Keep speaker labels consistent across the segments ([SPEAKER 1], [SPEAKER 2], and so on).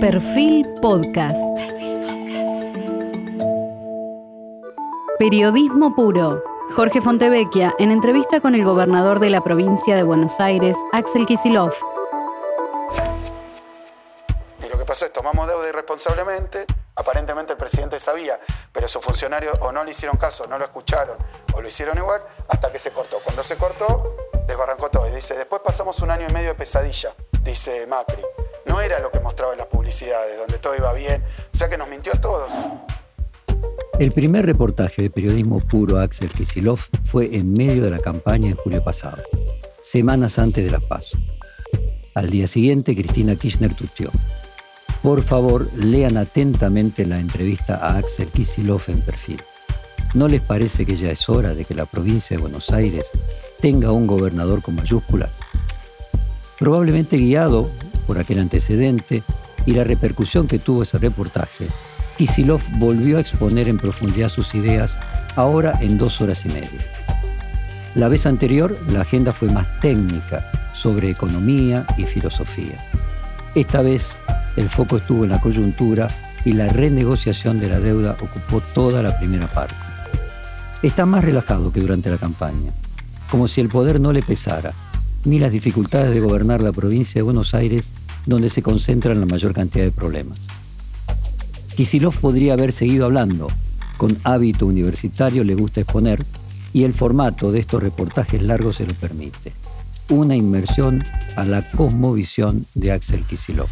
[SPEAKER 1] Perfil Podcast. Periodismo puro. Jorge Fontevecchia en entrevista con el gobernador de la provincia de Buenos Aires, Axel Kisilov.
[SPEAKER 2] Y lo que pasó es tomamos deuda irresponsablemente, aparentemente el presidente sabía, pero sus funcionarios o no le hicieron caso, no lo escucharon, o lo hicieron igual, hasta que se cortó. Cuando se cortó, desbarrancó todo. Y dice, después pasamos un año y medio de pesadilla, dice Macri. No era lo que mostraba en las publicidades, donde todo iba bien. O sea que nos mintió a todos.
[SPEAKER 3] El primer reportaje de periodismo puro Axel Kisilov fue en medio de la campaña en julio pasado, semanas antes de las PASO. Al día siguiente, Cristina Kirchner tuteó. Por favor, lean atentamente la entrevista a Axel Kisilov en perfil. ¿No les parece que ya es hora de que la provincia de Buenos Aires tenga un gobernador con mayúsculas? Probablemente guiado por aquel antecedente y la repercusión que tuvo ese reportaje, Kisilov volvió a exponer en profundidad sus ideas, ahora en dos horas y media. La vez anterior, la agenda fue más técnica, sobre economía y filosofía. Esta vez, el foco estuvo en la coyuntura y la renegociación de la deuda ocupó toda la primera parte. Está más relajado que durante la campaña, como si el poder no le pesara, ni las dificultades de gobernar la provincia de Buenos Aires, donde se concentran la mayor cantidad de problemas. Kisilov podría haber seguido hablando, con hábito universitario le gusta exponer, y el formato de estos reportajes largos se lo permite. Una inmersión a la cosmovisión de Axel Kisilov.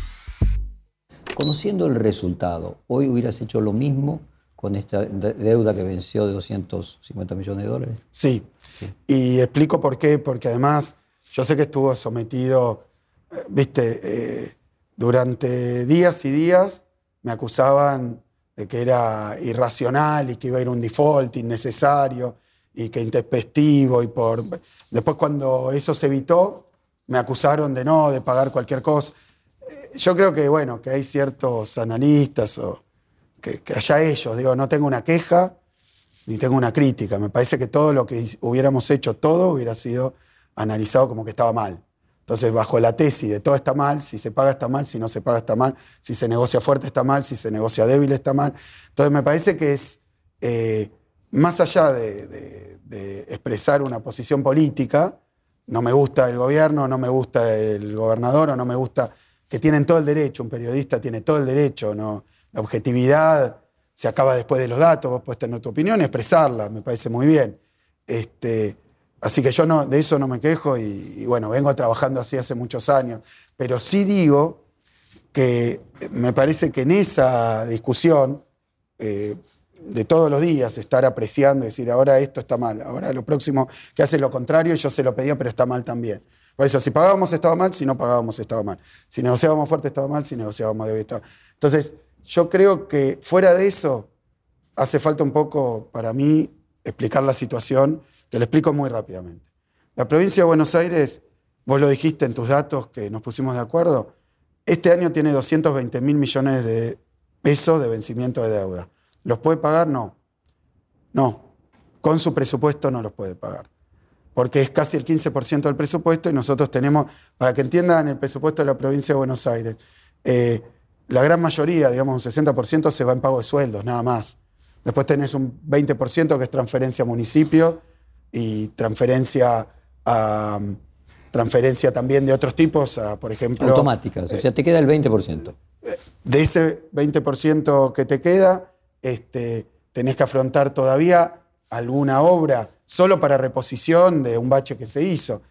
[SPEAKER 3] Conociendo el resultado, ¿hoy hubieras hecho lo mismo con esta deuda que venció de 250 millones de dólares?
[SPEAKER 2] Sí. sí. Y explico por qué, porque además yo sé que estuvo sometido, eh, viste, eh, durante días y días me acusaban de que era irracional y que iba a ir un default innecesario y que intempestivo y por... Después cuando eso se evitó, me acusaron de no, de pagar cualquier cosa. Eh, yo creo que, bueno, que hay ciertos analistas o que, que allá ellos, digo, no tengo una queja ni tengo una crítica. Me parece que todo lo que hubiéramos hecho, todo hubiera sido analizado como que estaba mal. Entonces, bajo la tesis de todo está mal, si se paga está mal, si no se paga está mal, si se negocia fuerte está mal, si se negocia débil está mal. Entonces, me parece que es, eh, más allá de, expresar una posición política, no me gusta el gobierno, no me gusta el gobernador, o no me gusta, que tienen todo el derecho, un periodista tiene todo el derecho, ¿no? la objetividad se acaba después de los datos, vos puedes tener tu opinión expresarla, me parece muy bien. Este, Así que yo no, de eso no me quejo y, bueno, vengo trabajando así hace muchos años. Pero sí digo que me parece que en esa discusión eh, de todos los días, estar apreciando decir, ahora esto está mal, ahora lo próximo que hace lo contrario, yo se lo pedía, pero está mal también. Por eso, si pagábamos estaba mal, si no pagábamos estaba mal. Si negociábamos fuerte estaba mal, si negociábamos débil estaba mal. Entonces, yo creo que fuera de eso, hace falta un poco para mí explicar la situación te lo explico muy rápidamente. La provincia de Buenos Aires, vos lo dijiste en tus datos que nos pusimos de acuerdo, este año tiene 220 mil millones de pesos de vencimiento de deuda. ¿Los puede pagar? No. No. Con su presupuesto no los puede pagar. Porque es casi el 15% del presupuesto y nosotros tenemos, para que entiendan el presupuesto de la provincia de Buenos Aires, eh, la gran mayoría, digamos un 60%, se va en pago de sueldos, nada más. Después tenés un 20% que es transferencia a municipio y transferencia a, transferencia también de otros tipos, a, por ejemplo...
[SPEAKER 3] Automáticas, o sea, te queda el 20%.
[SPEAKER 2] De ese 20% que te queda, este, tenés que afrontar todavía alguna obra solo para reposición de un bache que se hizo.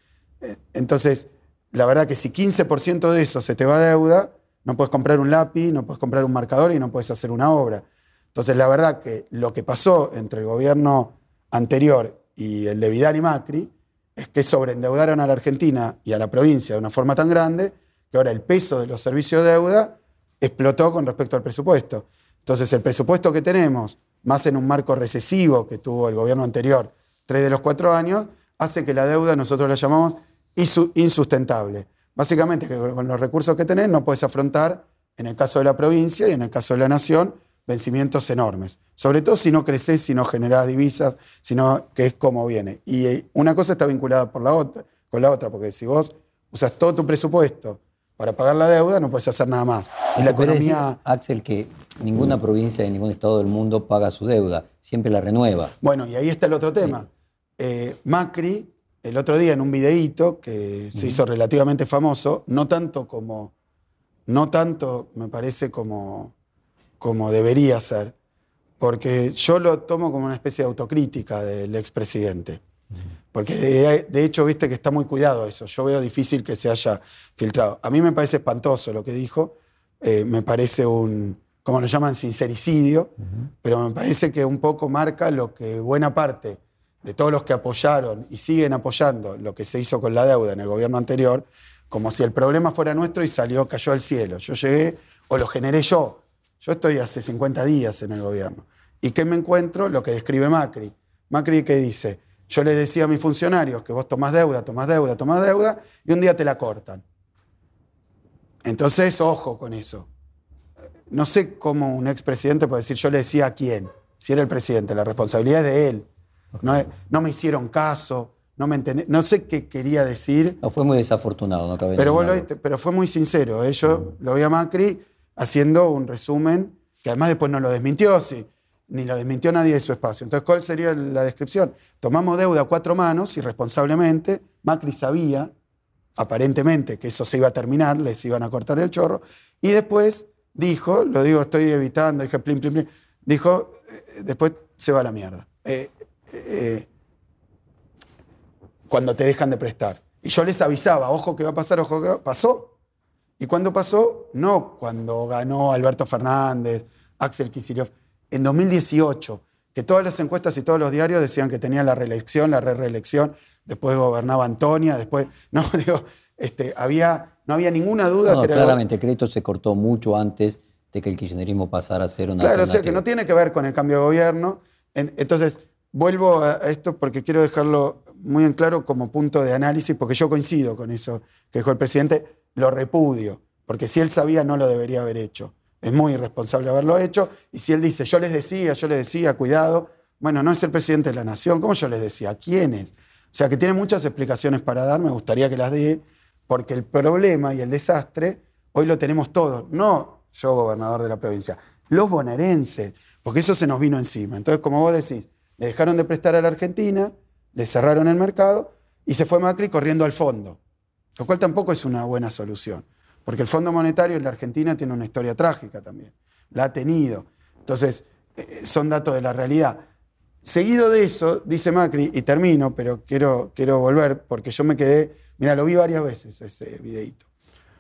[SPEAKER 2] Entonces, la verdad que si 15% de eso se te va a deuda, no puedes comprar un lápiz, no puedes comprar un marcador y no puedes hacer una obra. Entonces, la verdad que lo que pasó entre el gobierno anterior y el de Vidal y Macri es que sobreendeudaron a la Argentina y a la provincia de una forma tan grande que ahora el peso de los servicios de deuda explotó con respecto al presupuesto. Entonces el presupuesto que tenemos, más en un marco recesivo que tuvo el gobierno anterior, tres de los cuatro años, hace que la deuda nosotros la llamamos insustentable. Básicamente que con los recursos que tenés no puedes afrontar, en el caso de la provincia y en el caso de la nación, vencimientos enormes. Sobre todo si no creces, si no generás divisas, sino que es como viene. Y una cosa está vinculada por la otra, con la otra, porque si vos usas todo tu presupuesto para pagar la deuda, no puedes hacer nada más. Y la
[SPEAKER 3] decir,
[SPEAKER 2] economía...
[SPEAKER 3] Axel, que ninguna provincia de ningún estado del mundo paga su deuda, siempre la renueva.
[SPEAKER 2] Bueno, y ahí está el otro tema. Eh, Macri, el otro día en un videíto que se hizo relativamente famoso, no tanto como, no tanto me parece como, como debería ser, porque yo lo tomo como una especie de autocrítica del expresidente. Porque de, de hecho, viste que está muy cuidado eso. Yo veo difícil que se haya filtrado. A mí me parece espantoso lo que dijo. eh, me parece un, como lo llaman, sincericidio. Pero me parece que un poco marca lo que buena parte de todos los que apoyaron y siguen apoyando lo que se hizo con la deuda en el gobierno anterior, como si el problema fuera nuestro y salió, cayó al cielo. Yo llegué o lo generé yo. Yo estoy hace 50 días en el gobierno. ¿Y qué me encuentro? Lo que describe Macri. Macri que dice, yo les decía a mis funcionarios que vos tomás deuda, tomás deuda, tomás deuda, y un día te la cortan. Entonces, ojo con eso. No sé cómo un expresidente puede decir, yo le decía a quién, si era el presidente, la responsabilidad es de él. No, me hicieron caso, no me entendí, no sé qué quería decir,
[SPEAKER 3] No, fue muy desafortunado, no cabe
[SPEAKER 2] pero, vos lo pero fue muy sincero. ¿eh? Yo lo vi a Macri haciendo un resumen que además después no lo desmintió, sí, ni lo desmintió nadie de su espacio. Entonces, ¿cuál sería la descripción? Tomamos deuda a cuatro manos, irresponsablemente. Macri sabía, aparentemente, que eso se iba a terminar, les iban a cortar el chorro. Y después dijo, lo digo, estoy evitando, dije plim, plim, plim, dijo, eh, después se va la mierda. Eh, eh, cuando te dejan de prestar. Y yo les avisaba, ojo que va a pasar, ojo que va pasó. Y cuando pasó, no cuando ganó Alberto Fernández, Axel Kicillof, en 2018, que todas las encuestas y todos los diarios decían que tenía la reelección, la re-reelección, después gobernaba Antonia, después, no, digo, este, había, no había ninguna duda
[SPEAKER 3] No, no,
[SPEAKER 2] que era...
[SPEAKER 3] claramente, el crédito se cortó mucho antes de que el kirchnerismo pasara a ser una
[SPEAKER 2] Claro, o sea que no tiene que ver con el cambio de gobierno. En- Entonces, vuelvo a esto porque quiero dejarlo muy en claro como punto de análisis, porque yo coincido con eso que dijo el presidente, lo repudio, porque si él sabía no lo debería haber hecho. Es muy irresponsable haberlo hecho. Y si él dice, yo les decía, yo les decía, cuidado, bueno, no es el presidente de la nación, ¿cómo yo les decía? ¿A quiénes? O sea que tiene muchas explicaciones para dar, me gustaría que las dé, porque el problema y el desastre hoy lo tenemos todos, no yo, gobernador de la provincia, los bonaerenses, porque eso se nos vino encima. Entonces, como vos decís, le dejaron de prestar a la Argentina, le cerraron el mercado y se fue Macri corriendo al fondo, lo cual tampoco es una buena solución, porque el Fondo Monetario en la Argentina tiene una historia trágica también, la ha tenido. Entonces, eh, son datos de la realidad. Seguido de eso, dice Macri, y termino, pero quiero, quiero volver, porque yo me quedé, mira, lo vi varias veces ese videíto,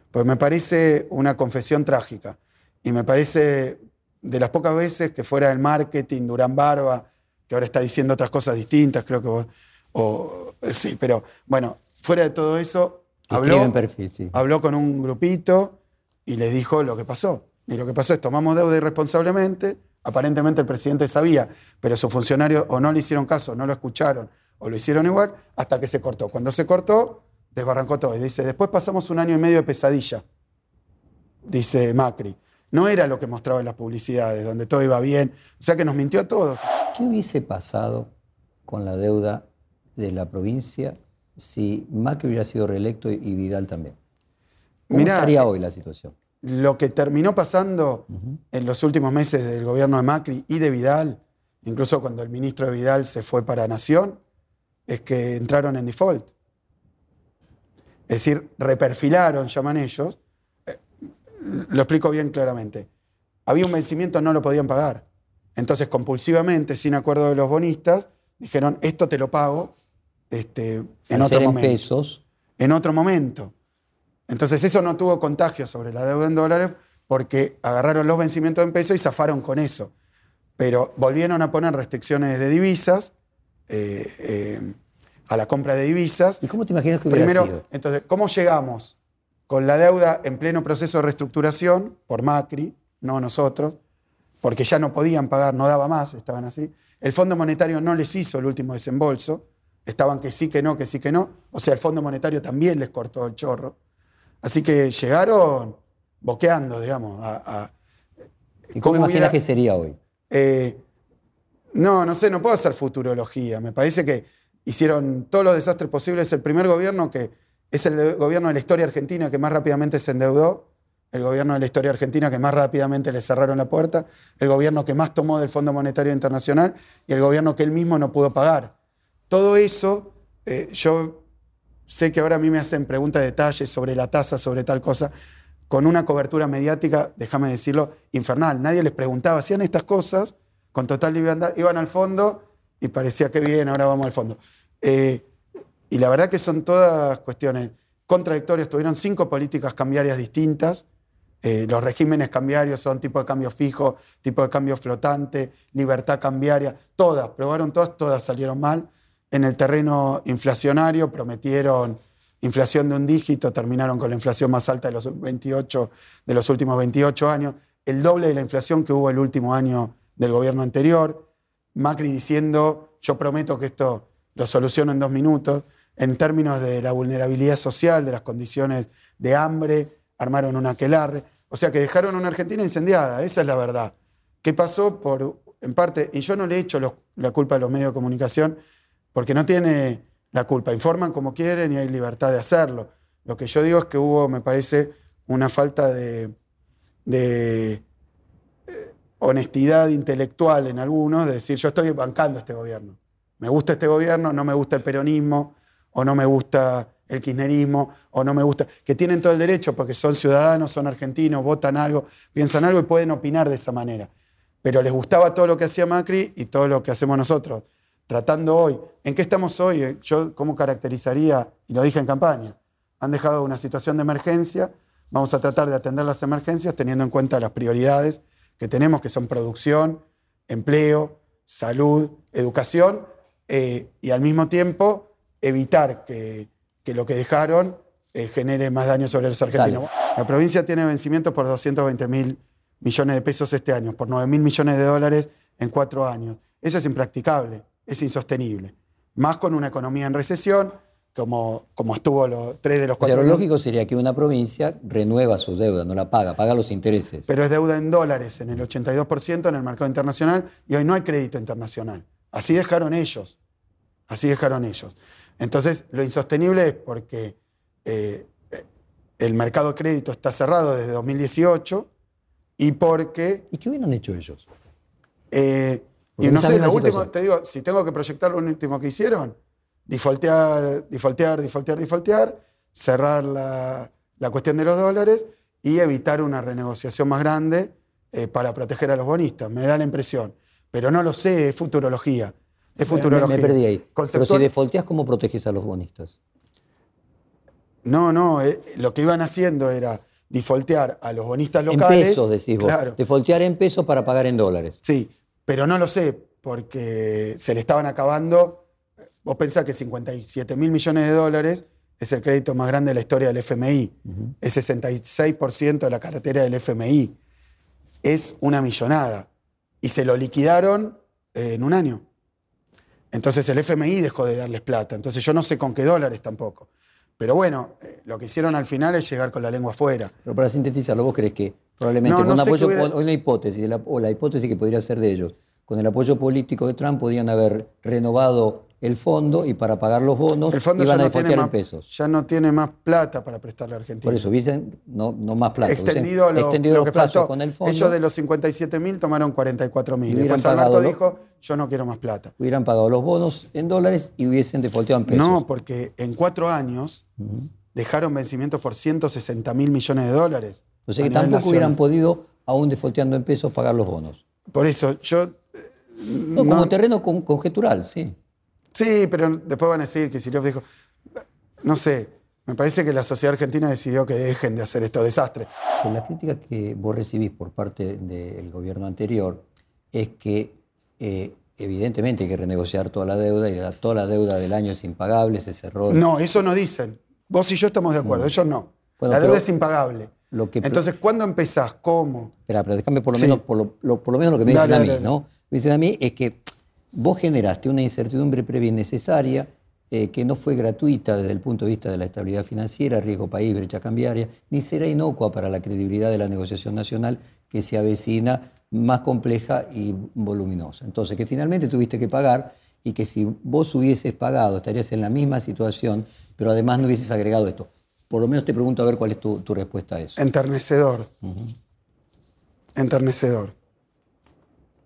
[SPEAKER 2] pues me parece una confesión trágica, y me parece de las pocas veces que fuera el marketing, Durán Barba, que ahora está diciendo otras cosas distintas, creo que vos, sí, pero bueno, fuera de todo eso, habló,
[SPEAKER 3] en perfil, sí.
[SPEAKER 2] habló con un grupito y les dijo lo que pasó. Y lo que pasó es tomamos deuda irresponsablemente, aparentemente el presidente sabía, pero sus funcionarios o no le hicieron caso, no lo escucharon, o lo hicieron igual, hasta que se cortó. Cuando se cortó, desbarrancó todo. Y dice, después pasamos un año y medio de pesadilla, dice Macri. No era lo que mostraba en las publicidades, donde todo iba bien. O sea que nos mintió a todos.
[SPEAKER 3] ¿Qué hubiese pasado con la deuda de la provincia si Macri hubiera sido reelecto y Vidal también? ¿Cómo
[SPEAKER 2] Mirá,
[SPEAKER 3] estaría hoy la situación?
[SPEAKER 2] Lo que terminó pasando en los últimos meses del gobierno de Macri y de Vidal, incluso cuando el ministro de Vidal se fue para Nación, es que entraron en default. Es decir, reperfilaron, llaman ellos. Eh, Lo explico bien claramente. Había un vencimiento, no lo podían pagar. Entonces, compulsivamente, sin acuerdo de los bonistas, dijeron, esto te lo pago este, en
[SPEAKER 3] Al
[SPEAKER 2] otro
[SPEAKER 3] ser en
[SPEAKER 2] momento
[SPEAKER 3] pesos,
[SPEAKER 2] en otro momento. Entonces eso no tuvo contagio sobre la deuda en dólares porque agarraron los vencimientos en pesos y zafaron con eso. Pero volvieron a poner restricciones de divisas, eh, eh, a la compra de divisas.
[SPEAKER 3] ¿y cómo te imaginas que hubiera
[SPEAKER 2] Primero,
[SPEAKER 3] sido?
[SPEAKER 2] entonces, ¿cómo llegamos? Con la deuda en pleno proceso de reestructuración por Macri, no nosotros, porque ya no podían pagar, no daba más, estaban así. El Fondo Monetario no les hizo el último desembolso, estaban que sí, que no, que sí, que no. O sea, el Fondo Monetario también les cortó el chorro. Así que llegaron boqueando, digamos. a- a-
[SPEAKER 3] ¿Y cómo
[SPEAKER 2] ¿cómo
[SPEAKER 3] imaginas
[SPEAKER 2] hubiera-
[SPEAKER 3] que sería hoy?
[SPEAKER 2] eh, no, no sé, no puedo hacer futurología. Me parece que hicieron todos los desastres posibles. Es el primer gobierno que Es el gobierno de la historia argentina que más rápidamente se endeudó, el gobierno de la historia argentina que más rápidamente le cerraron la puerta, el gobierno que más tomó del Fondo Monetario Internacional y el gobierno que él mismo no pudo pagar. Todo eso, eh, yo sé que ahora a mí me hacen preguntas de detalles sobre la tasa, sobre tal cosa, con una cobertura mediática, déjame decirlo, infernal. Nadie les preguntaba, hacían estas cosas con total libertad, iban al fondo y parecía que bien, ahora vamos al fondo. Eh, y la verdad que son todas cuestiones contradictorias. Tuvieron cinco políticas cambiarias distintas. Eh, los regímenes cambiarios son tipo de cambio fijo, tipo de cambio flotante, libertad cambiaria. Todas, probaron todas, todas salieron mal. En el terreno inflacionario prometieron inflación de un dígito, terminaron con la inflación más alta de los, 28, de los últimos 28 años, el doble de la inflación que hubo el último año del gobierno anterior. Macri diciendo, yo prometo que esto lo soluciono en dos minutos. En términos de la vulnerabilidad social, de las condiciones de hambre, armaron un aquelarre. O sea que dejaron una Argentina incendiada, esa es la verdad. ¿Qué pasó? Por, en parte, y yo no le he hecho la culpa a los medios de comunicación, porque no tiene la culpa. Informan como quieren y hay libertad de hacerlo. Lo que yo digo es que hubo, me parece, una falta de, eh, honestidad intelectual en algunos, de decir, yo estoy bancando este gobierno. Me gusta este gobierno, no me gusta el peronismo, o no me gusta el kirchnerismo, o no me gusta, que tienen todo el derecho porque son ciudadanos, son argentinos, votan algo, piensan algo y pueden opinar de esa manera. Pero les gustaba todo lo que hacía Macri y todo lo que hacemos nosotros tratando hoy. ¿En qué estamos hoy? Eh, yo, ¿cómo caracterizaría? Y lo dije en campaña. Han dejado una situación de emergencia. Vamos a tratar de atender las emergencias teniendo en cuenta las prioridades que tenemos, que son producción, empleo, salud, educación, eh, y al mismo tiempo evitar que, lo que dejaron eh, genere más daño sobre los argentinos. La provincia tiene vencimientos por 220 mil millones de pesos este año, por 9 mil millones de dólares en cuatro años. Eso es impracticable es insostenible. Más con una economía en recesión, como, como estuvo los tres de los cuatro.
[SPEAKER 3] Pero lo lógico sería que una provincia renueva su deuda, no la paga, paga los intereses.
[SPEAKER 2] Pero es deuda en dólares, en el 82% en el mercado internacional, y hoy no hay crédito internacional. Así dejaron ellos. Así dejaron ellos. Entonces, lo insostenible es porque eh, el mercado de crédito está cerrado desde 2018 y porque...
[SPEAKER 3] ¿Y qué hubieran hecho ellos?
[SPEAKER 2] Eh, y no sé, lo último, te digo, si tengo que proyectar lo último que hicieron, defaultear, defaultear, defaultear, defaultear, cerrar la, cuestión de los dólares y evitar una renegociación más grande eh, para proteger a los bonistas. Me da la impresión. Pero no lo sé, es futurología. Es futurología.
[SPEAKER 3] Me, perdí ahí. Pero si defaulteas, ¿cómo proteges a los bonistas?
[SPEAKER 2] No, no, eh, lo que iban haciendo era defaultear a los bonistas locales.
[SPEAKER 3] En pesos, decís vos. Claro. Defaultear en pesos para pagar en dólares.
[SPEAKER 2] Sí, pero no lo sé, porque se le estaban acabando. Vos pensás que 57 mil millones de dólares es el crédito más grande de la historia del FMI. Es 66% de la cartera del FMI. Es una millonada. Y se lo liquidaron eh, en un año. Entonces el FMI dejó de darles plata. Entonces yo no sé con qué dólares tampoco. Pero bueno, eh, lo que hicieron al final es llegar con la lengua afuera.
[SPEAKER 3] Pero para sintetizarlo, ¿vos crees que probablemente con apoyo, una hipótesis, o la hipótesis que podría ser de ellos, con el apoyo político de Trump podían haber renovado el fondo y para pagar los bonos
[SPEAKER 2] el fondo
[SPEAKER 3] iban
[SPEAKER 2] ya
[SPEAKER 3] a
[SPEAKER 2] defaultear
[SPEAKER 3] en pesos.
[SPEAKER 2] Ya no tiene más plata para prestarle a Argentina.
[SPEAKER 3] Por eso, dicen, no, no más plata.
[SPEAKER 2] Extendido, lo, extendido los plazos con el fondo. Ellos de los 57 mil tomaron 44 mil. Después Alberto dijo, yo no quiero más plata.
[SPEAKER 3] Hubieran pagado los bonos en dólares y hubiesen defaulteado en pesos.
[SPEAKER 2] No, porque en cuatro años dejaron vencimientos por 160 mil millones de dólares.
[SPEAKER 3] O sea que tampoco hubieran podido, aún defaulteando en pesos, pagar los bonos.
[SPEAKER 2] Por eso, yo
[SPEAKER 3] no, como terreno conjetural, sí.
[SPEAKER 2] Sí, pero después van a decir que Siriov dijo, no sé, me parece que la sociedad argentina decidió que dejen de hacer estos desastres.
[SPEAKER 3] Con la crítica que vos recibís por parte del gobierno anterior es que eh, evidentemente hay que renegociar toda la deuda y toda la deuda del año es impagable, se cerró.
[SPEAKER 2] No, eso no dicen. Vos y yo estamos de acuerdo, ellos no. la deuda es impagable. Entonces, ¿cuándo empezás? ¿Cómo?
[SPEAKER 3] Espera, pero déjame por lo, menos, por lo, menos lo que me dicen a mí, ¿no? Me dicen a mí es que vos generaste una incertidumbre previa innecesaria eh, que no fue gratuita desde el punto de vista de la estabilidad financiera, riesgo país, brecha cambiaria, ni será inocua para la credibilidad de la negociación nacional que se avecina más compleja y voluminosa. Entonces, que finalmente tuviste que pagar y que si vos hubieses pagado estarías en la misma situación, pero además no hubieses agregado esto. Por lo menos te pregunto a ver cuál es tu, tu respuesta a eso.
[SPEAKER 2] Enternecedor. Enternecedor.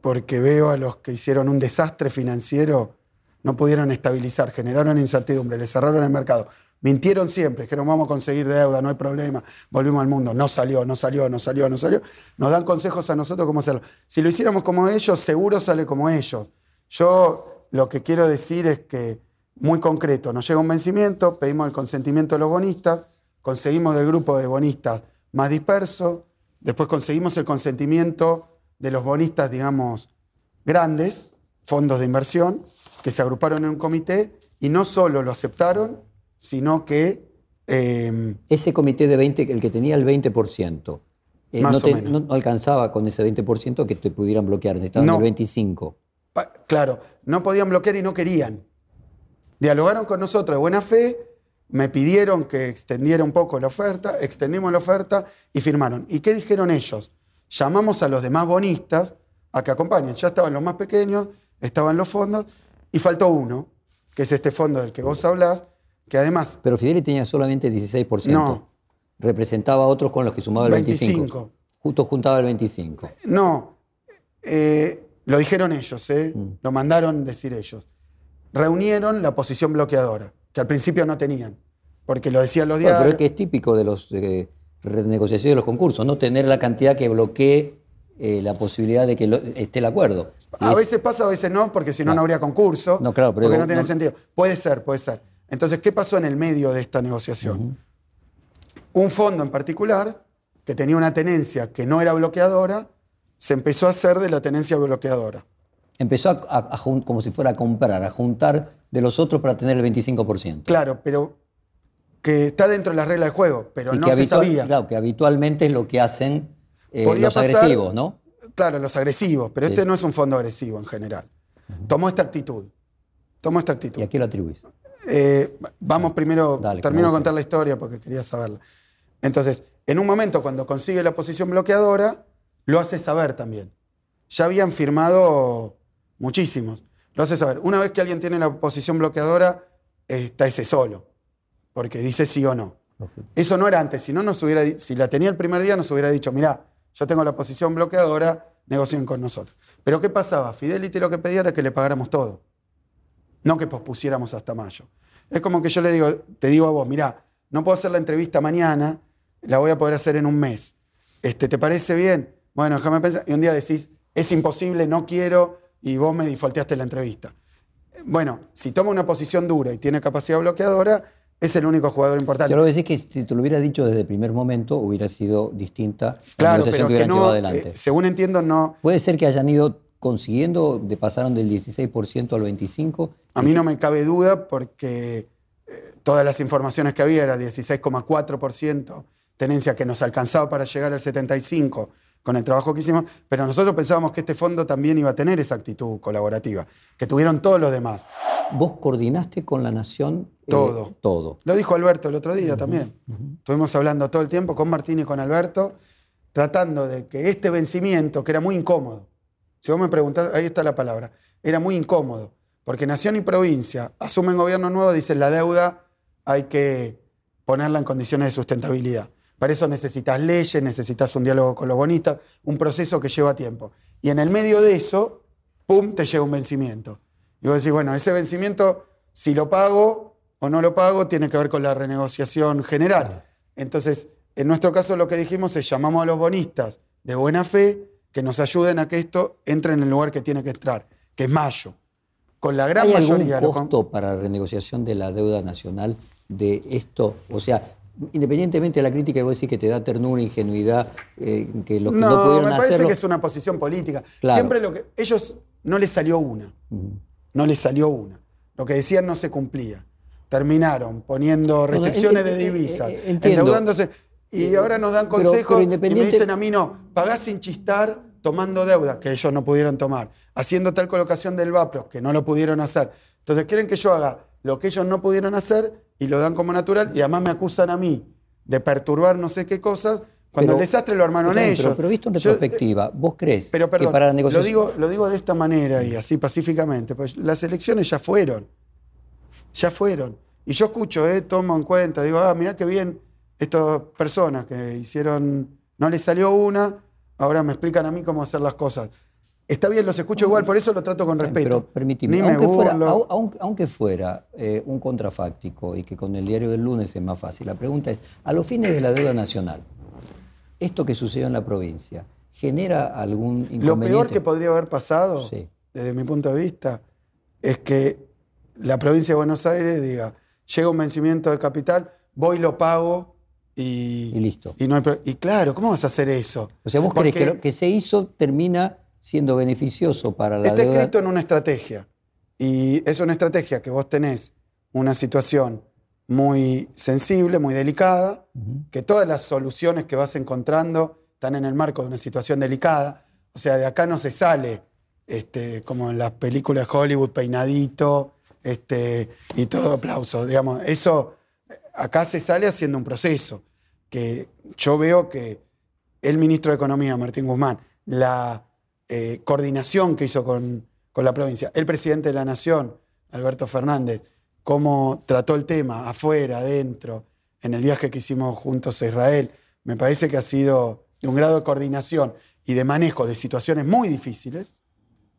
[SPEAKER 2] Porque veo a los que hicieron un desastre financiero, no pudieron estabilizar, generaron incertidumbre, le cerraron el mercado. Mintieron siempre, dijeron vamos a conseguir deuda, no hay problema, volvimos al mundo. No salió, no salió, no salió, no salió. Nos dan consejos a nosotros cómo hacerlo. Si lo hiciéramos como ellos, seguro sale como ellos. Yo lo que quiero decir es que, muy concreto, nos llega un vencimiento, pedimos el consentimiento de los bonistas, conseguimos del grupo de bonistas más disperso, después conseguimos el consentimiento de los bonistas, digamos, grandes, fondos de inversión, que se agruparon en un comité y no solo lo aceptaron, sino que...
[SPEAKER 3] eh,
[SPEAKER 2] Ese
[SPEAKER 3] comité de 20, el que tenía el 20%, eh,
[SPEAKER 2] Más
[SPEAKER 3] no,
[SPEAKER 2] o menos.
[SPEAKER 3] no alcanzaba con ese 20% que te pudieran bloquear, necesitaban
[SPEAKER 2] No.
[SPEAKER 3] el 25%.
[SPEAKER 2] Pa- Claro, no podían bloquear y no querían. Dialogaron con nosotros de buena fe, me pidieron que extendiera un poco la oferta, extendimos la oferta y firmaron. ¿Y qué dijeron ellos? Llamamos a los demás bonistas a que acompañen. Ya estaban los más pequeños, estaban los fondos y faltó uno, que es este fondo del que vos hablás, que además
[SPEAKER 3] Pero Fideli tenía solamente 16%.
[SPEAKER 2] No.
[SPEAKER 3] Representaba a otros con los que sumaba el 25%.
[SPEAKER 2] 25.
[SPEAKER 3] Justo juntaba el 25%.
[SPEAKER 2] No, eh, lo dijeron ellos, ¿eh?
[SPEAKER 3] Mm.
[SPEAKER 2] lo mandaron decir ellos. Reunieron la posición bloqueadora, que al principio no tenían, porque lo decían los
[SPEAKER 3] Bueno,
[SPEAKER 2] diarios.
[SPEAKER 3] pero es que es típico de los eh, renegociaciones de los concursos, no tener la cantidad que bloquee eh, la posibilidad de que lo- esté el acuerdo. Y
[SPEAKER 2] A
[SPEAKER 3] es-
[SPEAKER 2] veces pasa, a veces no, porque si no, no habría concurso.
[SPEAKER 3] No, claro, pero
[SPEAKER 2] porque
[SPEAKER 3] digo,
[SPEAKER 2] no tiene
[SPEAKER 3] no-
[SPEAKER 2] sentido. Puede ser, puede ser. Entonces, ¿qué pasó en el medio de esta negociación? Un fondo en particular, que tenía una tenencia que no era bloqueadora, se empezó a hacer de la tenencia bloqueadora.
[SPEAKER 3] Empezó a, a- como si fuera a comprar, a juntar de los otros para tener el 25%.
[SPEAKER 2] Claro, pero que está dentro de las reglas de juego, pero
[SPEAKER 3] y
[SPEAKER 2] no
[SPEAKER 3] que,
[SPEAKER 2] se sabía.
[SPEAKER 3] claro, que habitualmente es lo que hacen eh, los
[SPEAKER 2] pasar-
[SPEAKER 3] agresivos, ¿no?
[SPEAKER 2] Claro, los agresivos, pero
[SPEAKER 3] Sí.
[SPEAKER 2] este no es un fondo agresivo en general. Tomó esta actitud. Tomó esta actitud.
[SPEAKER 3] ¿Y a qué lo atribuís?
[SPEAKER 2] Eh, vamos primero,
[SPEAKER 3] Dale,
[SPEAKER 2] termino de contar la historia porque quería saberla. Entonces, en un momento cuando consigue la posición bloqueadora, lo hace saber también. Ya habían firmado muchísimos. Lo hace saber. Una vez que alguien tiene la posición bloqueadora, está ese solo, porque dice sí o no. Eso no era antes, si no nos hubiera, si la tenía el primer día nos hubiera dicho, mirá, yo tengo la posición bloqueadora, negocien con nosotros. Pero ¿qué pasaba? Fidelity lo que pedía era que le pagáramos todo, no que pospusiéramos hasta mayo. Es como que yo le digo, te digo a vos, mirá, no puedo hacer la entrevista mañana, la voy a poder hacer en un mes. Este, ¿Te parece bien? Bueno, déjame pensar. Y un día decís, es imposible, no quiero, y vos me defaulteaste la entrevista. Bueno, si toma una posición dura y tiene capacidad bloqueadora, es el único jugador importante.
[SPEAKER 3] Yo lo que decís que si te lo hubiera dicho desde el primer momento, hubiera sido distinta la
[SPEAKER 2] Claro, pero
[SPEAKER 3] que
[SPEAKER 2] no,
[SPEAKER 3] adelante.
[SPEAKER 2] eh, según entiendo, no.
[SPEAKER 3] Puede ser que hayan ido consiguiendo, de pasaron del 16% al 25%.
[SPEAKER 2] A mí no me cabe duda porque eh, todas las informaciones que había era 16,4% tenencia que nos alcanzaba para llegar al 75% con el trabajo que hicimos, pero nosotros pensábamos que este fondo también iba a tener esa actitud colaborativa, que tuvieron todos los demás.
[SPEAKER 3] Vos coordinaste con la Nación eh,
[SPEAKER 2] Todo.
[SPEAKER 3] todo.
[SPEAKER 2] Lo dijo Alberto el otro día también. Estuvimos hablando todo el tiempo con Martín y con Alberto, tratando de que este vencimiento, que era muy incómodo, si vos me preguntás, ahí está la palabra, era muy incómodo, porque Nación y provincia asumen gobierno nuevo, dicen la deuda hay que ponerla en condiciones de sustentabilidad. Para eso necesitas leyes, necesitas un diálogo con los bonistas, un proceso que lleva tiempo. Y en el medio de eso, ¡pum!, te llega un vencimiento. Y vos decís, bueno, ese vencimiento, si lo pago o no lo pago, tiene que ver con la renegociación general. Entonces, en nuestro caso lo que dijimos es llamamos a los bonistas de buena fe que nos ayuden a que esto entre en el lugar que tiene que entrar, que es mayo. Con la gran
[SPEAKER 3] ¿Hay
[SPEAKER 2] mayoría... con-
[SPEAKER 3] costo para la renegociación de la deuda nacional de esto? O sea, independientemente de la crítica que vos decís que te da ternura, ingenuidad, eh, que los que no,
[SPEAKER 2] No,
[SPEAKER 3] pudieron
[SPEAKER 2] me parece
[SPEAKER 3] hacerlo...
[SPEAKER 2] que es una posición política.
[SPEAKER 3] Claro.
[SPEAKER 2] Siempre lo que. Ellos no les salió una. No les salió una. Lo que decían no se cumplía. Terminaron poniendo restricciones de
[SPEAKER 3] eh,
[SPEAKER 2] divisa,
[SPEAKER 3] eh, entiendo.
[SPEAKER 2] endeudándose. Y ahora nos dan
[SPEAKER 3] Pero-
[SPEAKER 2] consejos y me dicen a mí no, pagás sin chistar tomando deuda, que ellos no pudieron tomar, haciendo tal colocación del VAPRO, que no lo pudieron hacer. Entonces quieren que yo haga lo que ellos no pudieron hacer y lo dan como natural y además me acusan a mí de perturbar no sé qué cosas Cuando
[SPEAKER 3] Pero-
[SPEAKER 2] el desastre lo armaron
[SPEAKER 3] bien,
[SPEAKER 2] ellos.
[SPEAKER 3] Pero, pero visto en
[SPEAKER 2] Yo-
[SPEAKER 3] retrospectiva, ¿vos crees
[SPEAKER 2] Pero perdón,
[SPEAKER 3] que para la
[SPEAKER 2] lo,
[SPEAKER 3] negociación...
[SPEAKER 2] digo, lo digo de esta manera y así pacíficamente, pues las elecciones ya fueron. Ya fueron. Y yo escucho, eh, tomo en cuenta, digo, ah, mirá qué bien estas personas que hicieron, no les salió una, ahora me explican a mí cómo hacer las cosas. Está bien, los escucho igual, por eso lo trato con respeto.
[SPEAKER 3] Pero permitime,
[SPEAKER 2] Ni me
[SPEAKER 3] aunque, fuera,
[SPEAKER 2] burlo.
[SPEAKER 3] au- aunque, aunque fuera, eh, un contrafáctico y que con el diario del lunes es más fácil, la pregunta es, a los fines de la deuda nacional, esto que sucedió en la provincia, ¿genera algún inconveniente?
[SPEAKER 2] Lo peor que podría haber pasado,
[SPEAKER 3] Sí.
[SPEAKER 2] desde mi punto de vista, es que la provincia de Buenos Aires diga, llega un vencimiento de capital, voy, lo pago y,
[SPEAKER 3] Y listo.
[SPEAKER 2] Y, no hay y claro, ¿cómo vas a hacer eso?
[SPEAKER 3] O sea, vos crees que lo que se hizo termina siendo beneficioso para la
[SPEAKER 2] Está
[SPEAKER 3] deuda.
[SPEAKER 2] escrito en una estrategia. Y es una estrategia que vos tenés una situación muy sensible, muy delicada, que todas las soluciones que vas encontrando están en el marco de una situación delicada. O sea, de acá no se sale, este, como en las películas de Hollywood, peinadito este, y todo aplauso. Digamos, eso acá se sale haciendo un proceso. Que yo veo que el ministro de Economía, Martín Guzmán, la eh, coordinación que hizo con, con la provincia, el presidente de la Nación, Alberto Fernández, cómo trató el tema afuera, adentro, en el viaje que hicimos juntos a Israel, me parece que ha sido de un grado de coordinación y de manejo de situaciones muy difíciles,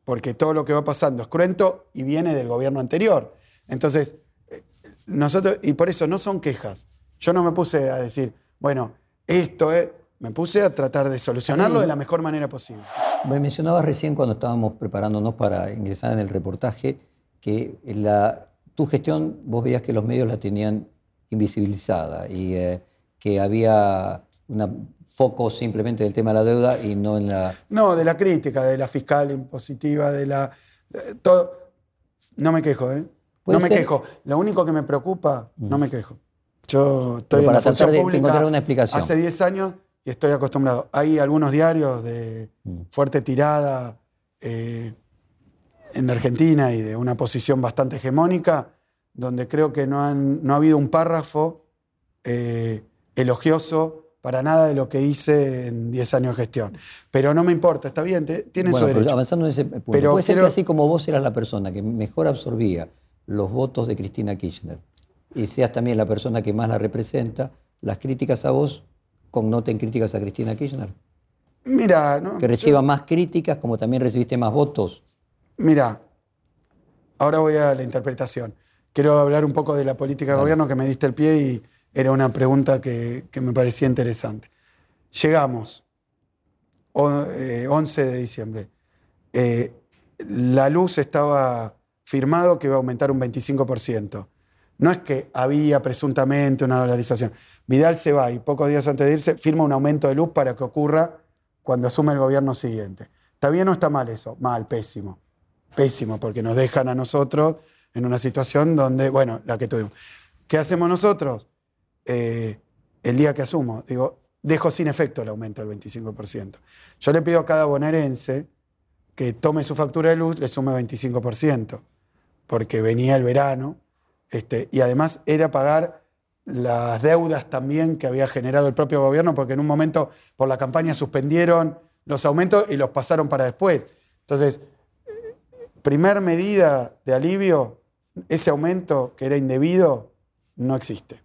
[SPEAKER 2] porque todo lo que va pasando es cruento y viene del gobierno anterior. Entonces, eh, nosotros, y por eso no son quejas. Yo no me puse a decir, bueno, esto es, me puse a tratar de solucionarlo de la mejor manera posible.
[SPEAKER 3] Me mencionabas recién cuando estábamos preparándonos para ingresar en el reportaje que la, tu gestión, vos veías que los medios la tenían invisibilizada y eh, que había un foco simplemente del tema de la deuda y no en la...
[SPEAKER 2] No, de la crítica, de la fiscal impositiva, de la... de todo. No me quejo, ¿eh? No me
[SPEAKER 3] ser.
[SPEAKER 2] quejo. Lo único que me preocupa, no me quejo. Yo estoy
[SPEAKER 3] Pero
[SPEAKER 2] en
[SPEAKER 3] para
[SPEAKER 2] la función
[SPEAKER 3] de
[SPEAKER 2] pública
[SPEAKER 3] encontrar una explicación.
[SPEAKER 2] hace 10 años y estoy acostumbrado. Hay algunos diarios de
[SPEAKER 3] Mm.
[SPEAKER 2] fuerte tirada eh, en Argentina y de una posición bastante hegemónica, donde creo que no, han- no ha habido un párrafo eh, elogioso para nada de lo que hice en 10 años de gestión. Pero no me importa, está bien, te- tienen
[SPEAKER 3] Bueno,
[SPEAKER 2] su
[SPEAKER 3] pero
[SPEAKER 2] derecho.
[SPEAKER 3] avanzando en ese punto,
[SPEAKER 2] Pero
[SPEAKER 3] puede ser que así como vos eras la persona que mejor absorbía los votos de Cristina Kirchner y seas también la persona que más la representa, las críticas a vos connoten críticas a Cristina Kirchner.
[SPEAKER 2] Mira, no,
[SPEAKER 3] Que reciba más críticas como también recibiste más votos.
[SPEAKER 2] Mira, ahora voy a la interpretación. Quiero hablar un poco de la política de gobierno que me diste el pie y era una pregunta que, que me parecía interesante. Llegamos, o- eh, 11 de diciembre. Eh, la luz estaba firmado que iba a aumentar un 25%. No es que había presuntamente una dolarización. Vidal se va y pocos días antes de irse firma un aumento de luz para que ocurra cuando asume el gobierno siguiente. ¿Está bien o está mal eso? Mal, pésimo. Pésimo, porque nos dejan a nosotros en una situación donde, bueno, la que tuvimos. ¿Qué hacemos nosotros? Eh, el día que asumo, digo, dejo sin efecto el aumento del 25%. Yo le pido a cada bonaerense que tome su factura de luz, le sume 25%, porque venía el verano, este, y además era pagar las deudas también que había generado el propio gobierno, porque en un momento por la campaña suspendieron los aumentos y los pasaron para después. Entonces, primer medida de alivio, ese aumento que era indebido no existe.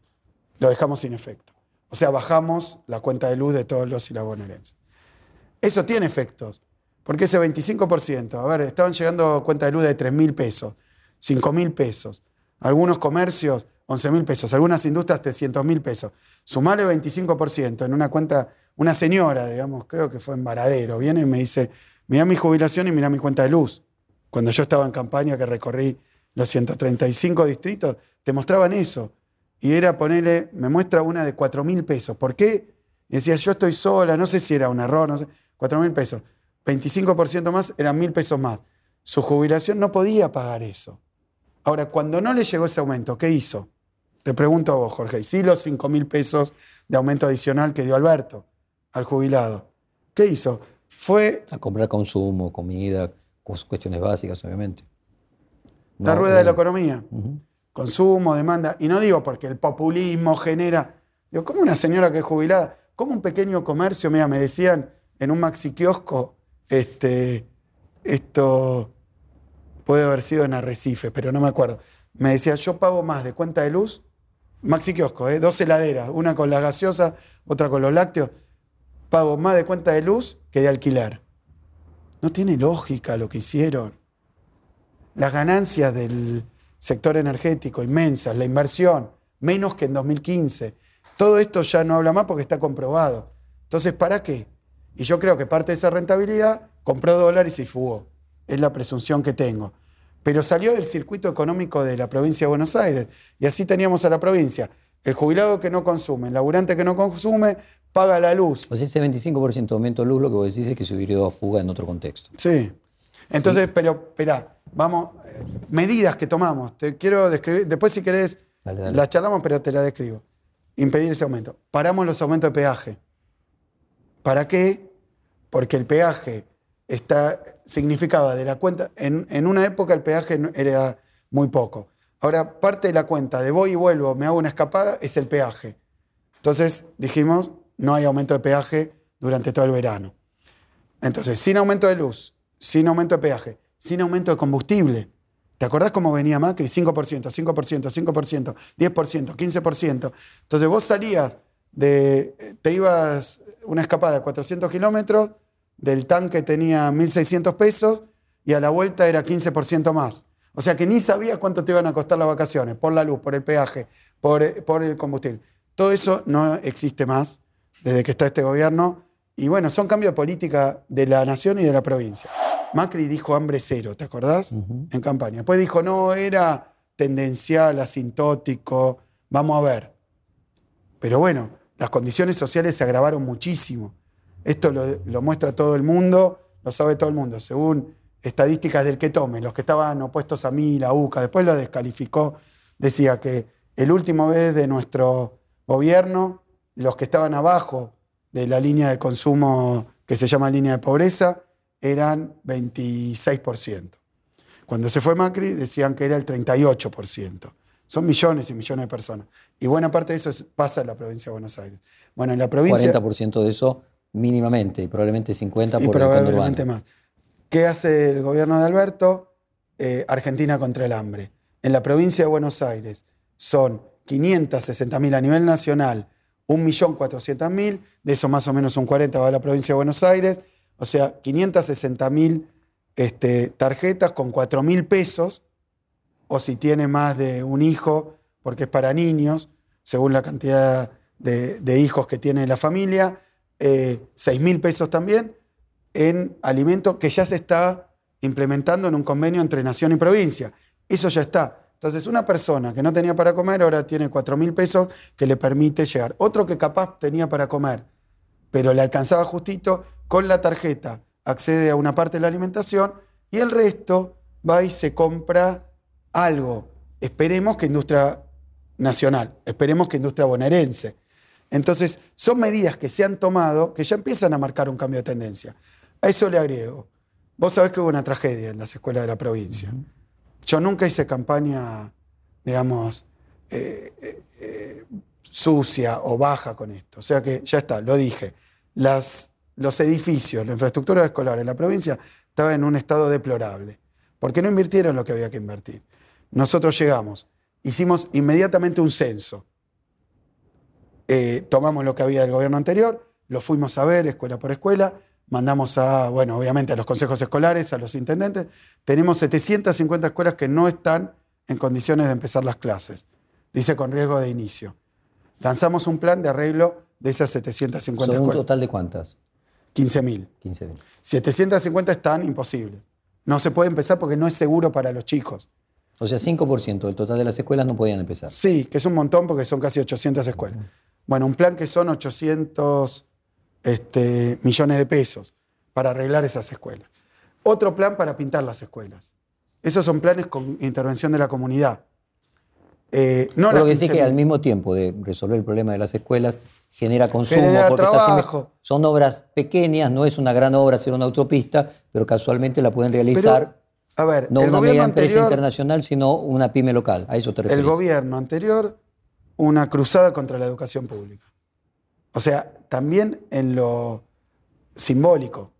[SPEAKER 2] Lo dejamos sin efecto. O sea, bajamos la cuenta de luz de todos los y las bonaerenses. Eso tiene efectos, porque ese 25%, a ver, estaban llegando cuenta de luz de 3 mil pesos, 5 mil pesos, algunos comercios 11 mil pesos, algunas industrias 300 mil pesos. Sumale 25% en una cuenta, una señora, digamos, creo que fue en Varadero, viene y me dice, mira mi jubilación y mira mi cuenta de luz. Cuando yo estaba en campaña que recorrí los 135 distritos, te mostraban eso. Y era ponerle, me muestra una de 4 mil pesos. ¿Por qué? Y decía, yo estoy sola, no sé si era un error, no sé. 4 mil pesos. 25% más eran mil pesos más. Su jubilación no podía pagar eso. Ahora, cuando no le llegó ese aumento, ¿qué hizo? Te pregunto a vos, Jorge. Y sí, los 5 mil pesos de aumento adicional que dio Alberto al jubilado. ¿Qué hizo? Fue
[SPEAKER 3] A comprar consumo, comida, cuestiones básicas, obviamente.
[SPEAKER 2] la
[SPEAKER 3] No,
[SPEAKER 2] rueda de la economía. Consumo, demanda. Y no digo porque el populismo genera. Digo, ¿cómo una señora que es jubilada ¿cómo un pequeño comercio, mira, me decían en un maxi kiosco, este, esto puede haber sido en Arrecife, pero no me acuerdo. Me decía, yo pago más de cuenta de luz, maxi kiosco, ¿eh? dos heladeras, una con la gaseosa, otra con los lácteos, pago más de cuenta de luz que de alquiler. No tiene lógica lo que hicieron. Las ganancias del sector energético inmensas, la inversión, menos que en 2015. Todo esto ya no habla más porque está comprobado. Entonces, ¿para qué? Y yo creo que parte de esa rentabilidad compró dólares y fugó. Es la presunción que tengo. Pero salió del circuito económico de la provincia de Buenos Aires. Y así teníamos a la provincia. El jubilado que no consume, el laburante que no consume, paga la luz.
[SPEAKER 3] O sea, ese 25% de aumento de luz, lo que vos decís es que se hubiera ido a fuga en otro contexto.
[SPEAKER 2] Sí. Entonces, pero, espera, vamos, eh, medidas que tomamos. Te quiero describir, después si querés,
[SPEAKER 3] Dale, dale.
[SPEAKER 2] las charlamos, pero te la describo. Impedir ese aumento. Paramos los aumentos de peaje. ¿Para qué? Porque el peaje está, significaba de la cuenta, en, en una época el peaje era muy poco. Ahora, parte de la cuenta de voy y vuelvo, me hago una escapada, es el peaje. Entonces dijimos, no hay aumento de peaje durante todo el verano. Entonces, sin aumento de luz, sin aumento de peaje, sin aumento de combustible. ¿Te acordás cómo venía Macri? 5%, 5%, 5%, 10%, 15%. Entonces vos salías de, te ibas una escapada de 400 kilómetros, del tanque tenía 1.600 pesos y a la vuelta era 15% más. O sea que ni sabías cuánto te iban a costar las vacaciones, por la luz, por el peaje, por, por el combustible. Todo eso no existe más desde que está este gobierno. Y bueno, son cambios de política de la nación y de la provincia. Macri dijo hambre cero, ¿te acordás? En campaña. Después dijo, no, era tendencial, asintótico, vamos a ver. Pero bueno, las condiciones sociales se agravaron muchísimo. Esto lo, muestra todo el mundo, lo sabe todo el mundo, según estadísticas del que tome, los que estaban opuestos a mí, la UCA, después lo descalificó, decía que el último vez de nuestro gobierno, los que estaban abajo de la línea de consumo que se llama línea de pobreza, eran 26%. Cuando se fue Macri decían que era el 38%. Son millones y millones de personas. Y buena parte de eso es- pasa en la provincia de Buenos Aires. Bueno, en la provincia...
[SPEAKER 3] 40% de eso mínimamente y probablemente 50%
[SPEAKER 2] y
[SPEAKER 3] por
[SPEAKER 2] probablemente más. ¿Qué hace el gobierno de Alberto? Eh, Argentina contra el hambre. En la provincia de Buenos Aires son 560.000 a nivel nacional, 1.400.000, de eso más o menos un 40 va a la provincia de Buenos Aires, o sea, 560.000 este, tarjetas con 4.000 pesos, o si tiene más de un hijo, porque es para niños, según la cantidad de, de hijos que tiene la familia, eh, 6.000 pesos también, en alimento que ya se está implementando en un convenio entre nación y provincia. Eso ya está. Entonces, una persona que no tenía para comer ahora tiene 4 mil pesos que le permite llegar. Otro que capaz tenía para comer, pero le alcanzaba justito, con la tarjeta accede a una parte de la alimentación y el resto va y se compra algo. Esperemos que industria nacional, esperemos que industria bonaerense. Entonces, son medidas que se han tomado que ya empiezan a marcar un cambio de tendencia. A eso le agrego. Vos sabés que hubo una tragedia en las escuelas de la provincia. Yo nunca hice campaña, digamos, eh, eh, eh, sucia o baja con esto. O sea que ya está, lo dije. Las, los edificios, la infraestructura escolar en la provincia estaba en un estado deplorable. Porque no invirtieron lo que había que invertir. Nosotros llegamos, hicimos inmediatamente un censo. Eh, tomamos lo que había del gobierno anterior, lo fuimos a ver escuela por escuela, mandamos a, bueno, obviamente a los consejos escolares, a los intendentes. Tenemos 750 escuelas que no están en condiciones de empezar las clases, dice con riesgo de inicio. Lanzamos un plan de arreglo de esas 750
[SPEAKER 3] ¿Sobre un
[SPEAKER 2] escuelas.
[SPEAKER 3] total de cuántas?
[SPEAKER 2] 15.000.
[SPEAKER 3] 15 mil.
[SPEAKER 2] 750 están imposibles. No se puede empezar porque no es seguro para los chicos.
[SPEAKER 3] O sea, 5% del total de las escuelas no podían empezar.
[SPEAKER 2] Sí, que es un montón porque son casi 800 escuelas. Bueno, un plan que son 800 este, millones de pesos para arreglar esas escuelas. Otro plan para pintar las escuelas. Esos son planes con intervención de la comunidad. Eh, no
[SPEAKER 3] lo que sí que
[SPEAKER 2] 15.000.
[SPEAKER 3] al mismo tiempo de resolver el problema de las escuelas, genera consumo,
[SPEAKER 2] Genera
[SPEAKER 3] porque
[SPEAKER 2] trabajo.
[SPEAKER 3] son obras pequeñas, no es una gran obra hacer una autopista, pero casualmente la pueden realizar
[SPEAKER 2] Pero, a ver,
[SPEAKER 3] no
[SPEAKER 2] el
[SPEAKER 3] una
[SPEAKER 2] gobierno
[SPEAKER 3] mega empresa internacional, sino una pyme local. A eso te
[SPEAKER 2] el
[SPEAKER 3] refieres.
[SPEAKER 2] gobierno anterior, una cruzada contra la educación pública. O sea, también en lo simbólico.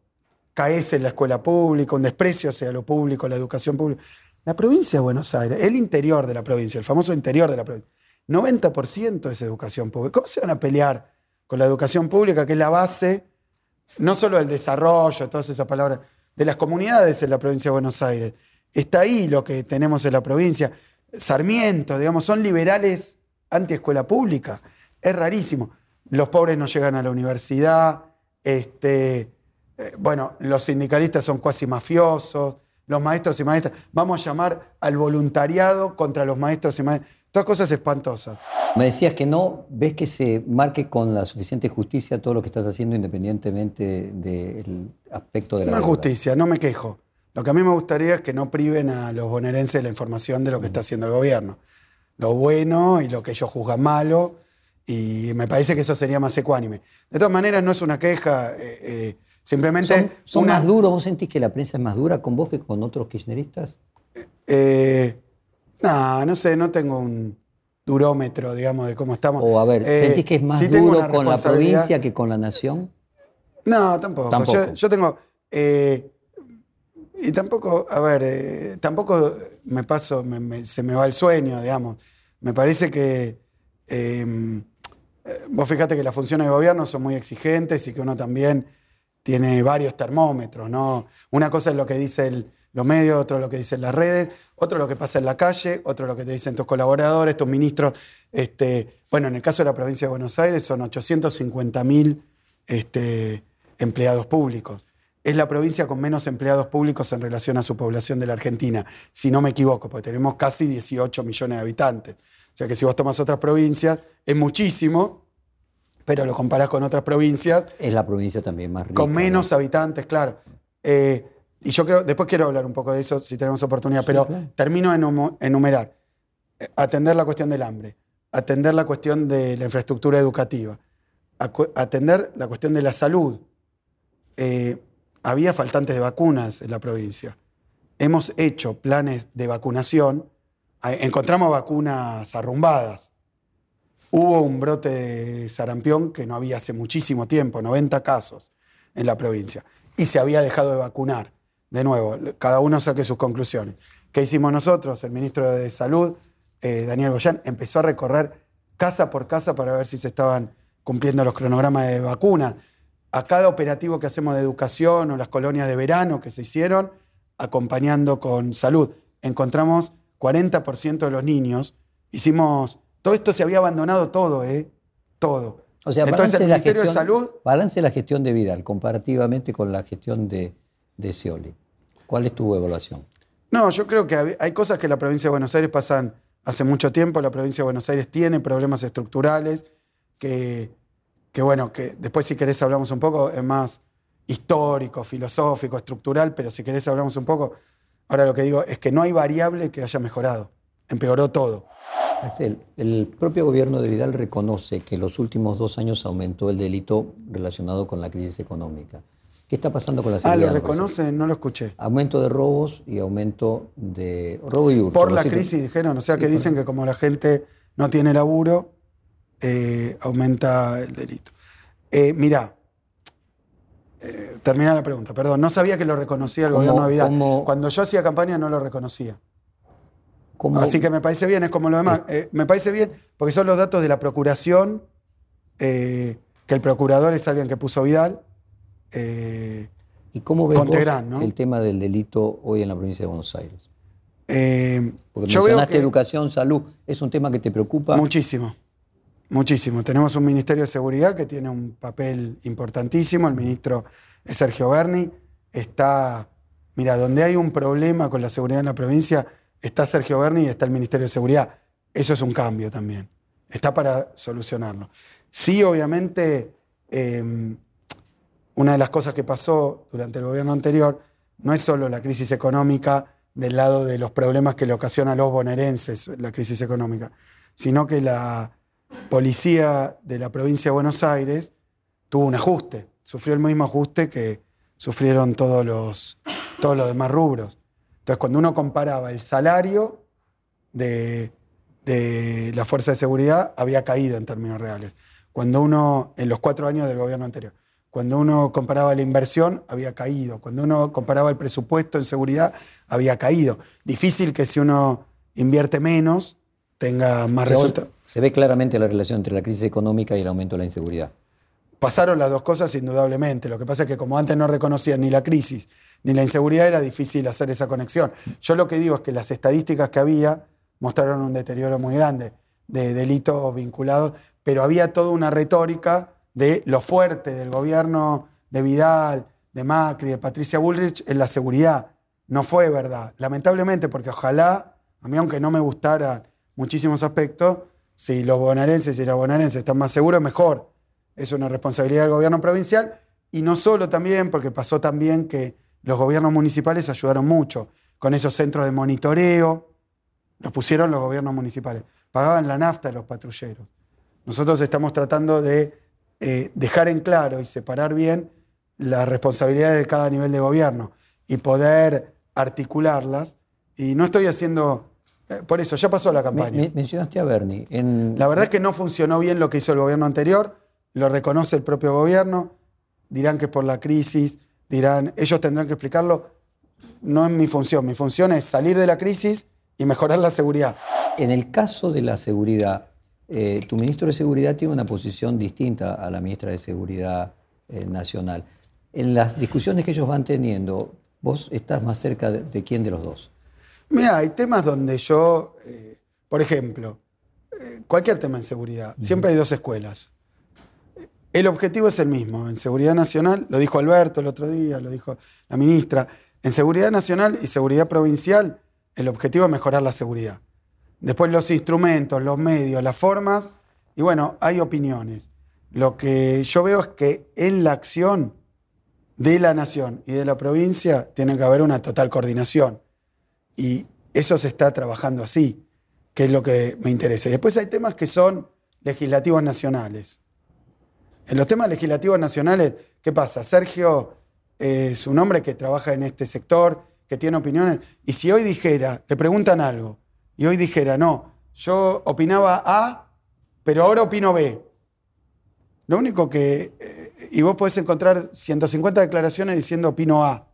[SPEAKER 2] Caes en la escuela pública, un desprecio hacia lo público, la educación pública. La provincia de Buenos Aires, el interior de la provincia, el famoso interior de la provincia, 90% es educación pública. ¿Cómo se van a pelear con la educación pública, que es la base, no solo del desarrollo, todas esas palabras, de las comunidades en la provincia de Buenos Aires? Está ahí lo que tenemos en la provincia. Sarmiento, digamos, son liberales anti-escuela pública. Es rarísimo. Los pobres no llegan a la universidad, este, eh, bueno, los sindicalistas son cuasi mafiosos, los maestros y maestras. Vamos a llamar al voluntariado contra los maestros y maestras. Todas cosas espantosas.
[SPEAKER 3] Me decías que no ves que se marque con la suficiente justicia todo lo que estás haciendo independientemente del aspecto de la...
[SPEAKER 2] No es justicia, no me quejo. Lo que a mí me gustaría es que no priven a los bonaerenses de la información de lo que está haciendo el gobierno. Lo bueno y lo que ellos juzgan malo. Y me parece que eso sería más ecuánime. De todas maneras, no es una queja. Eh, eh, Simplemente.
[SPEAKER 3] ¿Son, más duros? ¿Vos sentís que la prensa es más dura con vos que con otros kirchneristas?
[SPEAKER 2] Eh, no, no sé, no tengo un durómetro, digamos, de cómo estamos.
[SPEAKER 3] O a ver, ¿sentís que es más duro con la provincia que con la nación?
[SPEAKER 2] No, tampoco. Yo, tengo. Eh, y tampoco, a ver, tampoco me paso, se me va el sueño, digamos. Me parece que. vos fíjate que las funciones de gobierno son muy exigentes y que uno también tiene varios termómetros, ¿no? Una cosa es lo que dicen los medios, otro lo que dicen las redes, otro lo que pasa en la calle, otro lo que te dicen tus colaboradores, tus ministros. Este, bueno, en el caso de la provincia de Buenos Aires son 850.000 este, empleados públicos. Es la provincia con menos empleados públicos en relación a su población de la Argentina, si no me equivoco, porque tenemos casi 18 millones de habitantes. O sea que si vos tomas otras provincias, es muchísimo, pero lo comparás con otras provincias.
[SPEAKER 3] Es la provincia también más rica.
[SPEAKER 2] Con menos habitantes, claro. Eh, y yo creo, después quiero hablar un poco de eso si tenemos oportunidad, pero termino de enumerar. Atender la cuestión del hambre, atender la cuestión de la infraestructura educativa, atender la cuestión de la salud. Eh, había faltantes de vacunas en la provincia. Hemos hecho planes de vacunación, encontramos vacunas arrumbadas Hubo un brote de sarampión que no había hace muchísimo tiempo, 90 casos en la provincia, y se había dejado de vacunar. De nuevo, cada uno saque sus conclusiones. ¿Qué hicimos nosotros? El ministro de Salud, eh, Daniel Goyán, empezó a recorrer casa por casa para ver si se estaban cumpliendo los cronogramas de vacunas. A cada operativo que hacemos de educación o las colonias de verano que se hicieron, acompañando con salud, encontramos 40% de los niños. Hicimos todo esto se había abandonado todo, ¿eh? Todo.
[SPEAKER 3] O sea, Entonces, el Ministerio de Salud. Balance la gestión de Vidal comparativamente con la gestión de, de Scioli. ¿Cuál es tu evaluación?
[SPEAKER 2] No, yo creo que hay cosas que la provincia de Buenos Aires pasan hace mucho tiempo. La provincia de Buenos Aires tiene problemas estructurales que, que bueno, que después si querés hablamos un poco, es más histórico, filosófico, estructural, pero si querés hablamos un poco. Ahora lo que digo es que no hay variable que haya mejorado. Empeoró todo.
[SPEAKER 3] Axel, el propio gobierno de Vidal reconoce que en los últimos dos años aumentó el delito relacionado con la crisis económica. ¿Qué está pasando con la seguridad?
[SPEAKER 2] Ah, lo reconoce, no lo escuché.
[SPEAKER 3] Aumento de robos y aumento de robo y hurto.
[SPEAKER 2] Por la crisis, dijeron. O sea, que dicen que como la gente no tiene laburo, eh, aumenta el delito. Eh, mirá, eh, termina la pregunta, perdón. No sabía que lo reconocía el gobierno de Vidal. Cuando yo hacía campaña no lo reconocía. Así que me parece bien, es como lo demás. Eh, me parece bien porque son los datos de la procuración, eh, que el procurador es alguien que puso Vidal.
[SPEAKER 3] Eh, ¿Y cómo ves el tema del delito hoy en la provincia de Buenos Aires? porque mencionaste educación, salud, ¿es un tema que te preocupa?
[SPEAKER 2] Muchísimo, muchísimo. Tenemos un Ministerio de Seguridad que tiene un papel importantísimo, el ministro es Sergio Berni. Está, mira, donde hay un problema con la seguridad en la provincia está Sergio Berni y está el Ministerio de Seguridad. Eso es un cambio también. Está para solucionarlo. Sí, obviamente, em, una de las cosas que pasó durante el gobierno anterior no es solo la crisis económica del lado de los problemas que le ocasiona a los bonaerenses la crisis económica, sino que la policía de la provincia de Buenos Aires tuvo un ajuste, sufrió el mismo ajuste que sufrieron todos los, todos los demás rubros. Entonces, cuando uno comparaba el salario de, la fuerza de seguridad, había caído en términos reales. Cuando uno, en los cuatro años del gobierno anterior, cuando uno comparaba la inversión, había caído. Cuando uno comparaba el presupuesto en seguridad, había caído. Difícil que si uno invierte menos, tenga más resultados.
[SPEAKER 3] Se ve claramente la relación entre la crisis económica y el aumento de la inseguridad.
[SPEAKER 2] Pasaron las dos cosas indudablemente. Lo que pasa es que como antes no reconocían ni la crisis ni la inseguridad, era difícil hacer esa conexión. Yo lo que digo es que las estadísticas que había mostraron un deterioro muy grande de delitos vinculados, pero había toda una retórica de lo fuerte del gobierno de Vidal, de Macri, de Patricia Bullrich en la seguridad. No fue verdad, lamentablemente, porque ojalá, a mí aunque no me gustaran muchísimos aspectos, si los bonaerenses y las bonaerenses están más seguros, mejor. Es una responsabilidad del gobierno provincial y no solo también, porque pasó también que los gobiernos municipales ayudaron mucho con esos centros de monitoreo, los pusieron los gobiernos municipales, pagaban la nafta de los patrulleros. Nosotros estamos tratando de eh, dejar en claro y separar bien las responsabilidades de cada nivel de gobierno y poder articularlas. Y no estoy haciendo... eh, por eso, ya pasó la campaña.
[SPEAKER 3] Me- mencionaste a Bernie. En,
[SPEAKER 2] La verdad es que no funcionó bien lo que hizo el gobierno anterior, lo reconoce el propio gobierno, dirán que es por la crisis, dirán, ellos tendrán que explicarlo. No es mi función, mi función es salir de la crisis y mejorar la seguridad.
[SPEAKER 3] En el caso de la seguridad, eh, tu ministro de Seguridad tiene una posición distinta a la ministra de Seguridad eh, Nacional. En las discusiones que ellos van teniendo, vos estás más cerca de, de quién de los dos.
[SPEAKER 2] Mira, hay temas donde yo, eh, por ejemplo, eh, cualquier tema en seguridad, siempre hay dos escuelas. El objetivo es el mismo. En seguridad nacional, lo dijo Alberto el otro día, lo dijo la ministra, en seguridad nacional y seguridad provincial, el objetivo es mejorar la seguridad. Después los instrumentos, los medios, las formas, y bueno, hay opiniones. Lo que yo veo es que en la acción de la nación y de la provincia tiene que haber una total coordinación. Y eso se está trabajando así, que es lo que me interesa. Y después hay temas que son legislativos nacionales. En los temas legislativos nacionales, ¿qué pasa? Sergio es un hombre que trabaja en este sector, que tiene opiniones, y si hoy dijera, le preguntan algo, y hoy dijera, no, yo opinaba A, pero ahora opino B. Lo único que... eh, y vos podés encontrar 150 declaraciones diciendo opino A.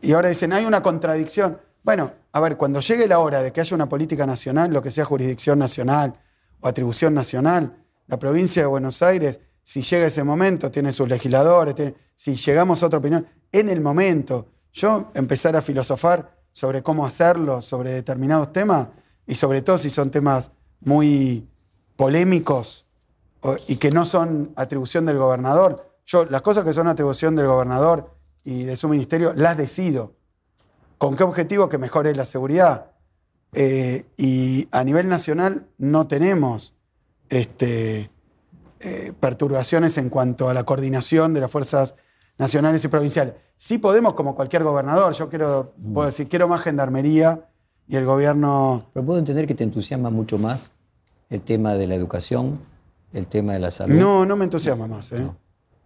[SPEAKER 2] Y ahora dicen, hay una contradicción. Bueno, a ver, cuando llegue la hora de que haya una política nacional, lo que sea jurisdicción nacional o atribución nacional, la provincia de Buenos Aires, si llega ese momento, tiene sus legisladores, si llegamos a otra opinión, en el momento, yo empezar a filosofar sobre cómo hacerlo, sobre determinados temas, y sobre todo si son temas muy polémicos y que no son atribución del gobernador. Yo, las cosas que son atribución del gobernador y de su ministerio, las decido. ¿Con qué objetivo? Que mejore la seguridad. Eh, y a nivel nacional no tenemos este, eh, perturbaciones en cuanto a la coordinación de las fuerzas nacionales y provinciales. Sí podemos, como cualquier gobernador, yo quiero, puedo decir, quiero más gendarmería y el gobierno
[SPEAKER 3] Pero puedo entender que te entusiasma mucho más el tema de la educación, el tema de la salud.
[SPEAKER 2] No, no me entusiasma más. ¿eh?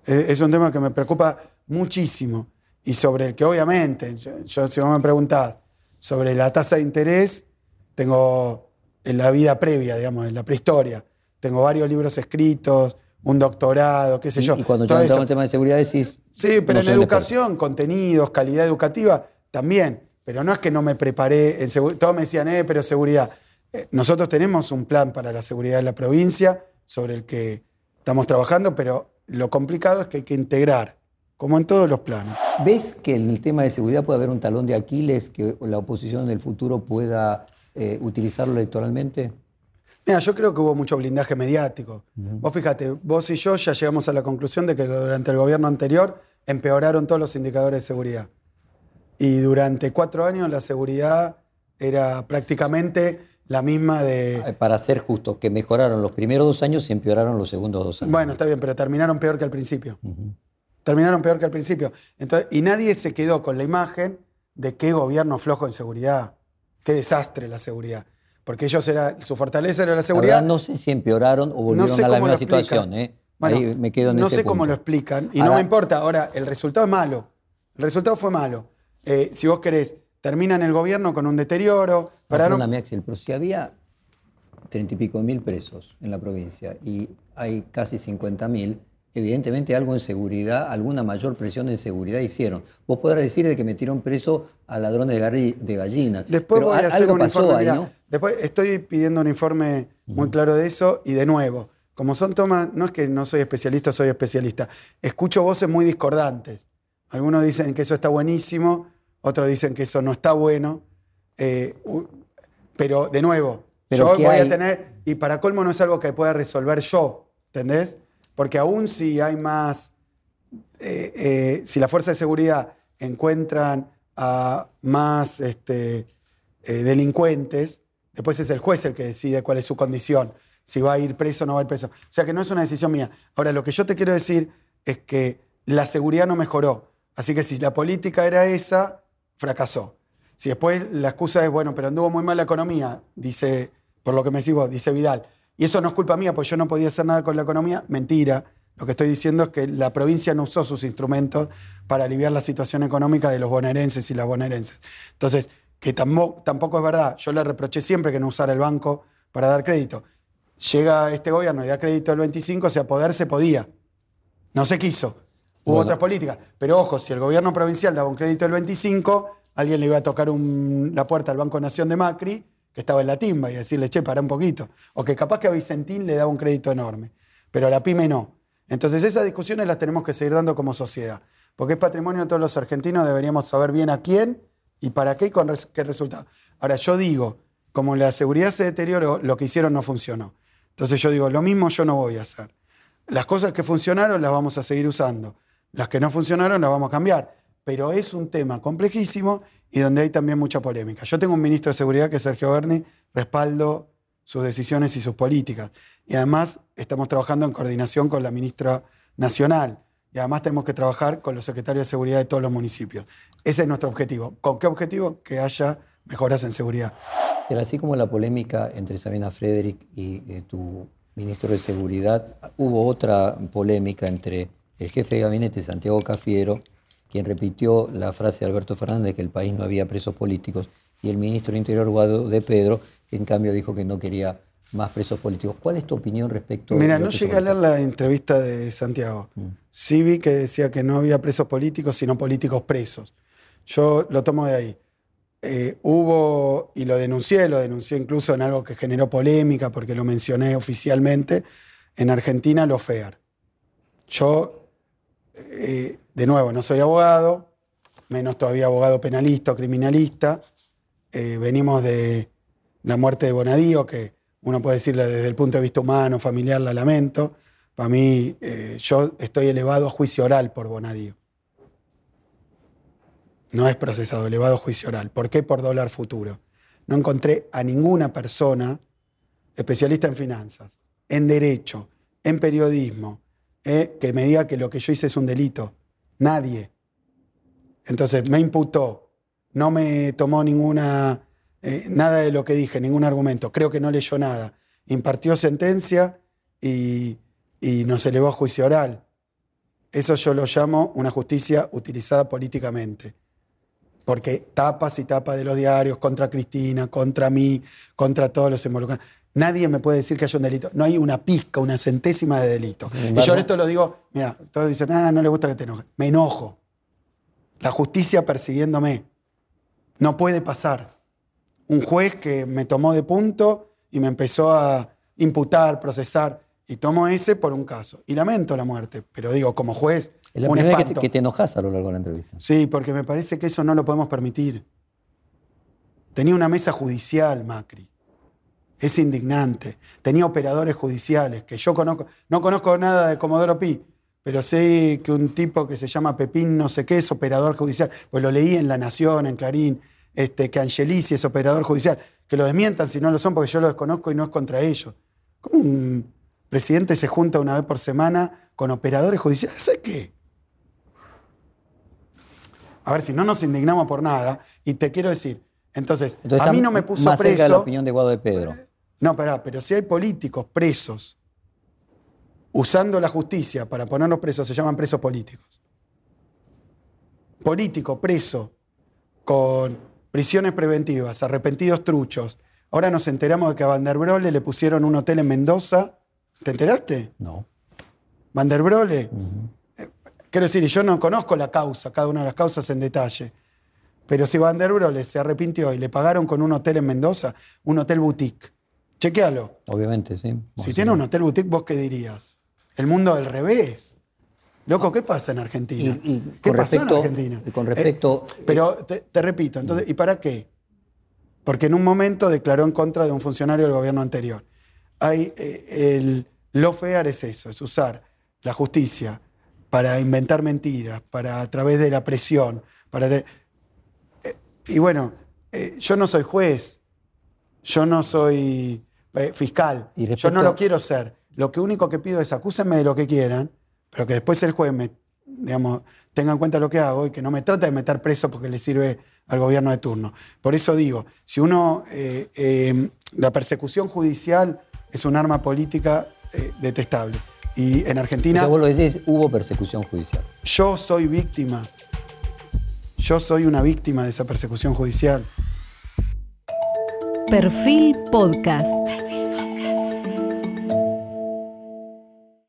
[SPEAKER 2] Eh, Es un tema que me preocupa muchísimo y sobre el que obviamente, yo, yo, si vos me preguntás sobre la tasa de interés, tengo en la vida previa, digamos, en la prehistoria, tengo varios libros escritos, un doctorado, qué sé yo.
[SPEAKER 3] y cuando entramos
[SPEAKER 2] eso.
[SPEAKER 3] en tema de seguridad decís...
[SPEAKER 2] Sí, pero
[SPEAKER 3] no
[SPEAKER 2] en educación, contenidos, calidad educativa, también. Pero no es que no me preparé en seguridad. Todos me decían, eh, pero seguridad. Eh, nosotros tenemos un plan para la seguridad de la provincia sobre el que estamos trabajando, pero lo complicado es que hay que integrar, como en todos los planes.
[SPEAKER 3] ¿Ves que en el tema de seguridad puede haber un talón de Aquiles que la oposición en el futuro pueda eh, utilizarlo electoralmente?
[SPEAKER 2] Mira, yo creo que hubo mucho blindaje mediático. Vos fíjate, vos y yo ya llegamos a la conclusión de que durante el gobierno anterior empeoraron todos los indicadores de seguridad. Y durante cuatro años la seguridad era prácticamente la misma de...
[SPEAKER 3] Eh, Para ser justo, que mejoraron los primeros dos años y empeoraron los segundos dos años.
[SPEAKER 2] Bueno, está bien, pero terminaron peor que al principio. Terminaron peor que al principio. Entonces, y nadie se quedó con la imagen de qué gobierno flojo en seguridad, qué desastre la seguridad. Porque ellos era, su fortaleza era la
[SPEAKER 3] La
[SPEAKER 2] seguridad.
[SPEAKER 3] verdad, no sé si empeoraron o volvieron
[SPEAKER 2] No sé
[SPEAKER 3] a la misma situación. ¿eh?
[SPEAKER 2] Bueno,
[SPEAKER 3] Ahí me quedo en
[SPEAKER 2] no
[SPEAKER 3] ese
[SPEAKER 2] sé cómo lo explican y
[SPEAKER 3] Ahora-
[SPEAKER 2] no me importa. Ahora, el resultado es malo. El resultado fue malo. Eh, si vos querés, terminan el gobierno con un deterioro.
[SPEAKER 3] Perdóname, Axel, pero si había treinta y pico mil presos en la provincia y hay casi 50.000, evidentemente algo en seguridad, alguna mayor presión en seguridad hicieron. Vos podrás decir de que metieron preso a ladrones de, gallinas.
[SPEAKER 2] Después voy a hacer un informe, ¿no? Después estoy pidiendo un informe muy claro de eso y de nuevo, como son tomas, no es que no soy especialista, soy especialista. Escucho voces muy discordantes. Algunos dicen que eso está buenísimo, otros dicen que eso no está bueno. Eh, pero de nuevo, yo voy a tener, y para colmo no es algo que pueda resolver yo, ¿entendés? Porque aún si hay más, eh, eh, si la fuerza de seguridad encuentran a más este, delincuentes, después es el juez el que decide cuál es su condición, si va a ir preso o no va a ir preso. O sea que no es una decisión mía. Ahora, lo que yo te quiero decir es que la seguridad no mejoró. Así que si la política era esa, fracasó. Si después la excusa es, bueno, pero anduvo muy mal la economía, dice, por lo que me decís vos, dice Vidal, y eso no es culpa mía, pues yo no podía hacer nada con la economía, mentira. Lo que estoy diciendo es que la provincia no usó sus instrumentos para aliviar la situación económica de los bonaerenses y las bonaerenses. Entonces, que tampoco, tampoco es verdad. Yo le reproché siempre que no usara el banco para dar crédito. Llega este gobierno y da crédito el 25, o sea, poder se podía. No se quiso. Hubo otras políticas. Pero ojo, si el gobierno provincial daba un crédito del 25, alguien le iba a tocar la puerta al Banco Nación de Macri, que estaba en la timba, y decirle, che, para un poquito. O que capaz que a Vicentín le daba un crédito enorme. Pero a la pyme no. Entonces esas discusiones las tenemos que seguir dando como sociedad. Porque es patrimonio de todos los argentinos, deberíamos saber bien a quién y para qué y con qué resultado. Ahora, yo digo, como la seguridad se deterioró, lo que hicieron no funcionó. Entonces yo digo, lo mismo yo no voy a hacer. Las cosas que funcionaron las vamos a seguir usando. Las que no funcionaron las vamos a cambiar. Pero es un tema complejísimo y donde hay también mucha polémica. Yo tengo un ministro de Seguridad que es Sergio Berni, respaldo sus decisiones y sus políticas. Y además estamos trabajando en coordinación con la ministra nacional. Y además tenemos que trabajar con los secretarios de seguridad de todos los municipios. Ese es nuestro objetivo. ¿Con qué objetivo? Que haya mejoras en seguridad.
[SPEAKER 3] Pero así como la polémica entre Sabina Frederick y eh, tu ministro de Seguridad, hubo otra polémica entre el jefe de gabinete Santiago Cafiero, quien repitió la frase de Alberto Fernández de que el país no había presos políticos, y el ministro de Interior Guado de Pedro, que en cambio dijo que no quería más presos políticos. ¿Cuál es tu opinión respecto
[SPEAKER 2] Mira, no llegué a leer la entrevista de Santiago. Mm. Sí vi que decía que no había presos políticos, sino políticos presos. Yo lo tomo de ahí. Eh, hubo, y lo denuncié, lo denuncié incluso en algo que generó polémica, porque lo mencioné oficialmente, en Argentina lo FEAR. Yo eh, de nuevo, no soy abogado, menos todavía abogado penalista o criminalista. Eh, venimos de la muerte de Bonadío, que uno puede decirle desde el punto de vista humano, familiar, la lamento. Para mí, eh, yo estoy elevado a juicio oral por Bonadío. No es procesado, elevado a juicio oral. ¿Por qué? Por dólar futuro. No encontré a ninguna persona especialista en finanzas, en derecho, en periodismo, eh, que me diga que lo que yo hice es un delito. Nadie. Entonces me imputó, no me tomó ninguna, eh, nada de lo que dije, ningún argumento. Creo que no leyó nada. Impartió sentencia y, y nos elevó a juicio oral. Eso yo lo llamo una justicia utilizada políticamente. Porque tapas y tapas de los diarios contra Cristina, contra mí, contra todos los involucrados. Nadie me puede decir que haya un delito. No hay una pizca, una centésima de delito. y yo esto lo digo, mira, todos dicen, ah, no le gusta que te enojes. Me enojo. La justicia persiguiéndome. No puede pasar. Un juez que me tomó de punto y me empezó a imputar, procesar, y tomo ese por un caso. Y lamento la muerte, pero digo, como juez,
[SPEAKER 3] es la primera vez que te enojas a lo largo de la entrevista.
[SPEAKER 2] Sí, porque me parece que eso no lo podemos permitir. Tenía una mesa judicial, Macri. Es indignante. Tenía operadores judiciales que yo conozco. No conozco nada de Comodoro Pi, pero sé que un tipo que se llama Pepín, no sé qué, es operador judicial. Pues lo leí en La Nación, en Clarín, este, que Angelici es operador judicial. Que lo desmientan si no lo son, porque yo lo desconozco y no es contra ellos. ¿Cómo un presidente se junta una vez por semana con operadores judiciales? ¿Sé qué? A ver, si no nos indignamos por nada, y te quiero decir, entonces, a mí no me puso
[SPEAKER 3] más
[SPEAKER 2] preso.
[SPEAKER 3] de la opinión de Guado de Pedro.
[SPEAKER 2] No, pero, pero si hay políticos presos usando la justicia para ponerlos presos, se llaman presos políticos. Político preso con prisiones preventivas, arrepentidos truchos. Ahora nos enteramos de que a Van der Brolle le pusieron un hotel en Mendoza ¿Te enteraste?
[SPEAKER 3] No.
[SPEAKER 2] Van der Brole. Eh, Quiero decir, yo no conozco la causa, cada una de las causas en detalle. Pero si Van der Brole se arrepintió y le pagaron con un hotel en Mendoza, un hotel boutique, chequealo.
[SPEAKER 3] Obviamente, sí.
[SPEAKER 2] Si tiene un hotel boutique, ¿vos qué dirías? El mundo del revés. Loco, ¿qué pasa en Argentina?
[SPEAKER 3] Y- y
[SPEAKER 2] ¿Qué pasó en Argentina?
[SPEAKER 3] y con respecto-
[SPEAKER 2] Eh, pero te, te repito, entonces, ¿y para qué? Porque en un momento declaró en contra de un funcionario del gobierno anterior. Hay, eh, el lawfare es eso, es usar la justicia para inventar mentiras, para a través de la presión, para de- eh, y bueno, eh, yo no soy juez, yo no soy eh, fiscal,
[SPEAKER 3] Y
[SPEAKER 2] yo no lo quiero ser. Lo que único que pido es acúsenme de lo que quieran, pero que después el juez me, digamos, tenga en cuenta lo que hago y que no me trate de meter preso porque le sirve al gobierno de turno. Por eso digo, si uno, eh, eh, la persecución judicial es un arma política eh, detestable. Y en
[SPEAKER 3] O
[SPEAKER 2] Argentina
[SPEAKER 3] sea, vos lo decís, hubo persecución judicial.
[SPEAKER 2] yo soy víctima. Yo soy una víctima de esa persecución judicial.
[SPEAKER 1] Perfil Podcast.